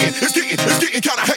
digging, it's getting, it's getting kinda